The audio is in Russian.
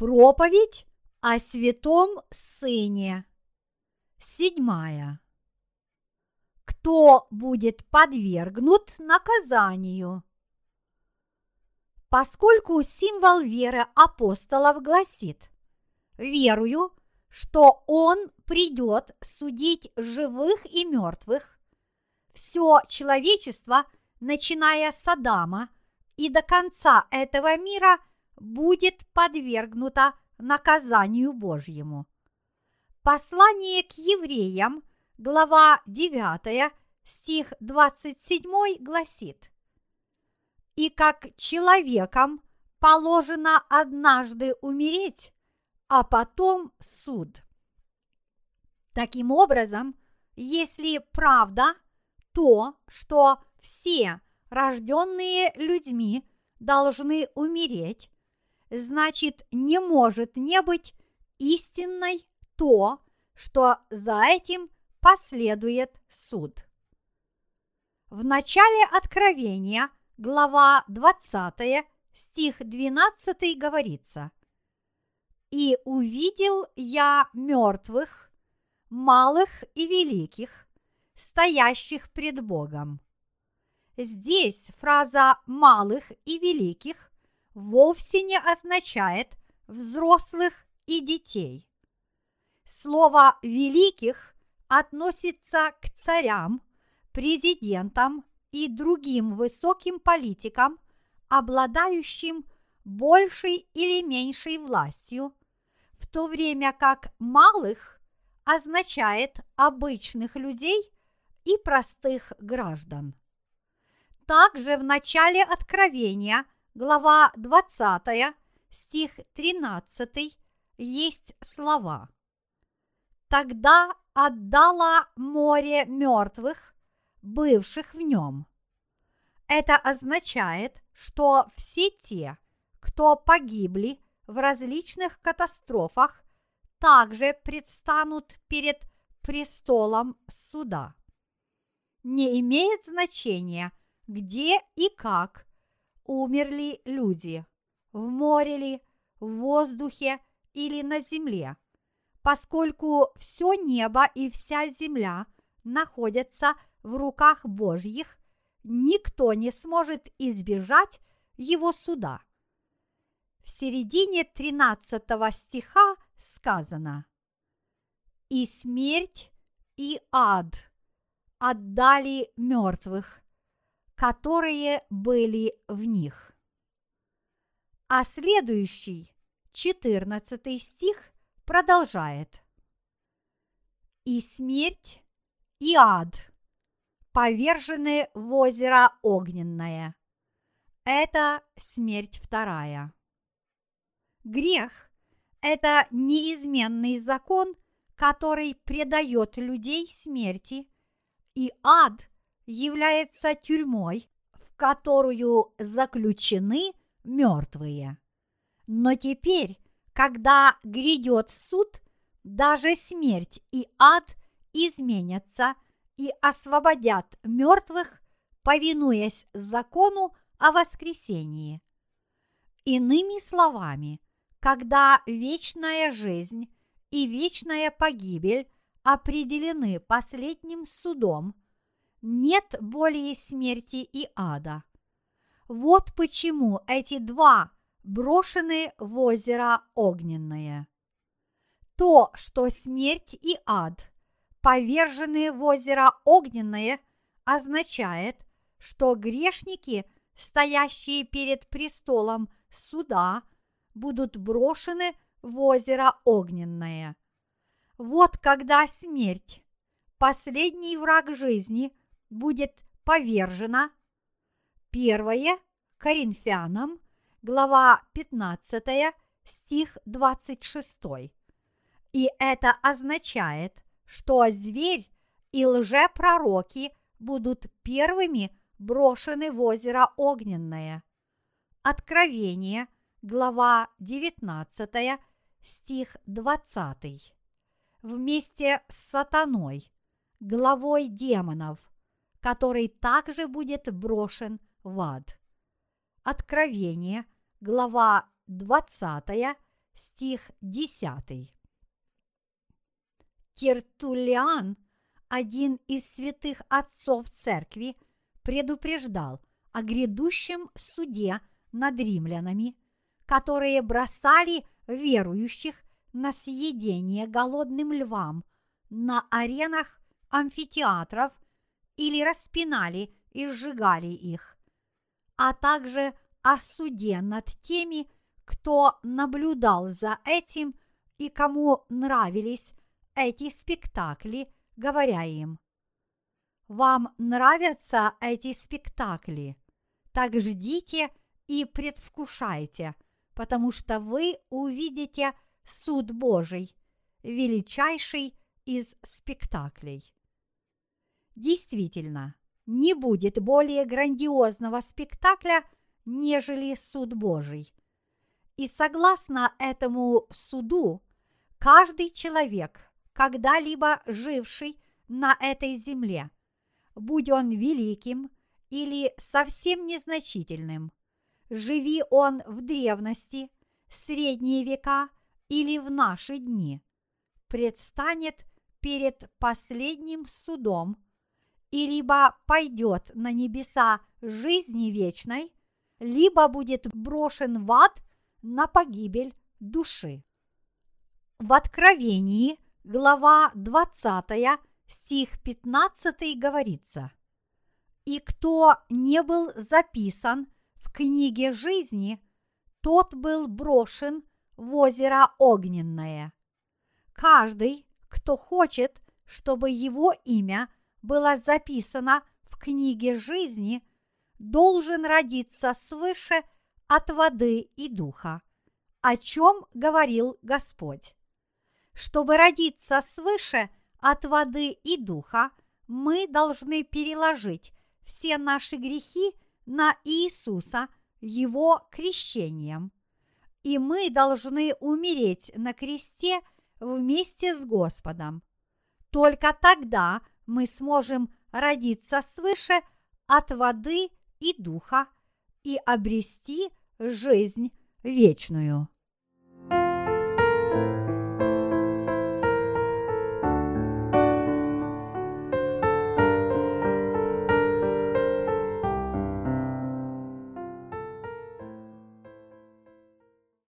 Проповедь о святом Сыне. Седьмая. Кто будет подвергнут наказанию? Поскольку символ веры апостолов гласит «Верую, что Он придет судить живых и мертвых, все человечество, начиная с Адама и до конца этого мира – будет подвергнута наказанию Божьему. Послание к евреям, глава 9, стих 27 гласит «И как человекам положено однажды умереть, а потом суд». Таким образом, если правда то, что все рожденные людьми должны умереть, значит не может не быть истинной то, что за этим последует суд. В начале Откровения, глава 20, стих 12 говорится «И увидел я мертвых, малых и великих, стоящих пред Богом». Здесь фраза «малых и великих» вовсе не означает взрослых и детей. Слово «великих» относится к царям, президентам и другим высоким политикам, обладающим большей или меньшей властью, в то время как малых означает обычных людей и простых граждан. Также в начале Откровения – глава 20, стих 13, есть слова. Тогда отдала море мертвых, бывших в нем. Это означает, что все те, кто погибли в различных катастрофах, также предстанут перед престолом суда. Не имеет значения, где и как умерли люди, в море ли, в воздухе или на земле, поскольку все небо и вся земля находятся в руках Божьих, никто не сможет избежать его суда. В середине 13 стиха сказано «И смерть, и ад отдали мертвых, которые были в них. А следующий, 14 стих, продолжает. И смерть, и ад повержены в озеро огненное. Это смерть вторая. Грех – это неизменный закон, который предает людей смерти, и ад является тюрьмой, в которую заключены мертвые. Но теперь, когда грядет суд, даже смерть и ад изменятся и освободят мертвых, повинуясь закону о воскресении. Иными словами, когда вечная жизнь и вечная погибель определены последним судом – нет более смерти и ада. Вот почему эти два брошены в озеро огненное. То, что смерть и ад повержены в озеро огненное, означает, что грешники, стоящие перед престолом суда, будут брошены в озеро огненное. Вот когда смерть, последний враг жизни, будет повержена. Первое Коринфянам, глава 15, стих 26. И это означает, что зверь и лжепророки будут первыми брошены в озеро огненное. Откровение, глава 19, стих 20. Вместе с сатаной, главой демонов, который также будет брошен в ад. Откровение, глава 20, стих 10. Тертулиан, один из святых отцов церкви, предупреждал о грядущем суде над римлянами, которые бросали верующих на съедение голодным львам на аренах амфитеатров или распинали и сжигали их, а также о суде над теми, кто наблюдал за этим и кому нравились эти спектакли, говоря им, «Вам нравятся эти спектакли? Так ждите и предвкушайте, потому что вы увидите суд Божий, величайший из спектаклей». Действительно, не будет более грандиозного спектакля, нежели суд Божий. И согласно этому суду, каждый человек, когда-либо живший на этой земле, будь он великим или совсем незначительным, живи он в древности, средние века или в наши дни, предстанет перед последним судом – и либо пойдет на небеса жизни вечной, либо будет брошен в ад на погибель души. В Откровении, глава 20, стих 15 говорится, «И кто не был записан в книге жизни, тот был брошен в озеро огненное. Каждый, кто хочет, чтобы его имя – было записано в книге жизни, должен родиться свыше от воды и духа, о чем говорил Господь. Чтобы родиться свыше от воды и духа, мы должны переложить все наши грехи на Иисуса Его крещением. И мы должны умереть на кресте вместе с Господом. Только тогда мы сможем родиться свыше от воды и духа и обрести жизнь вечную.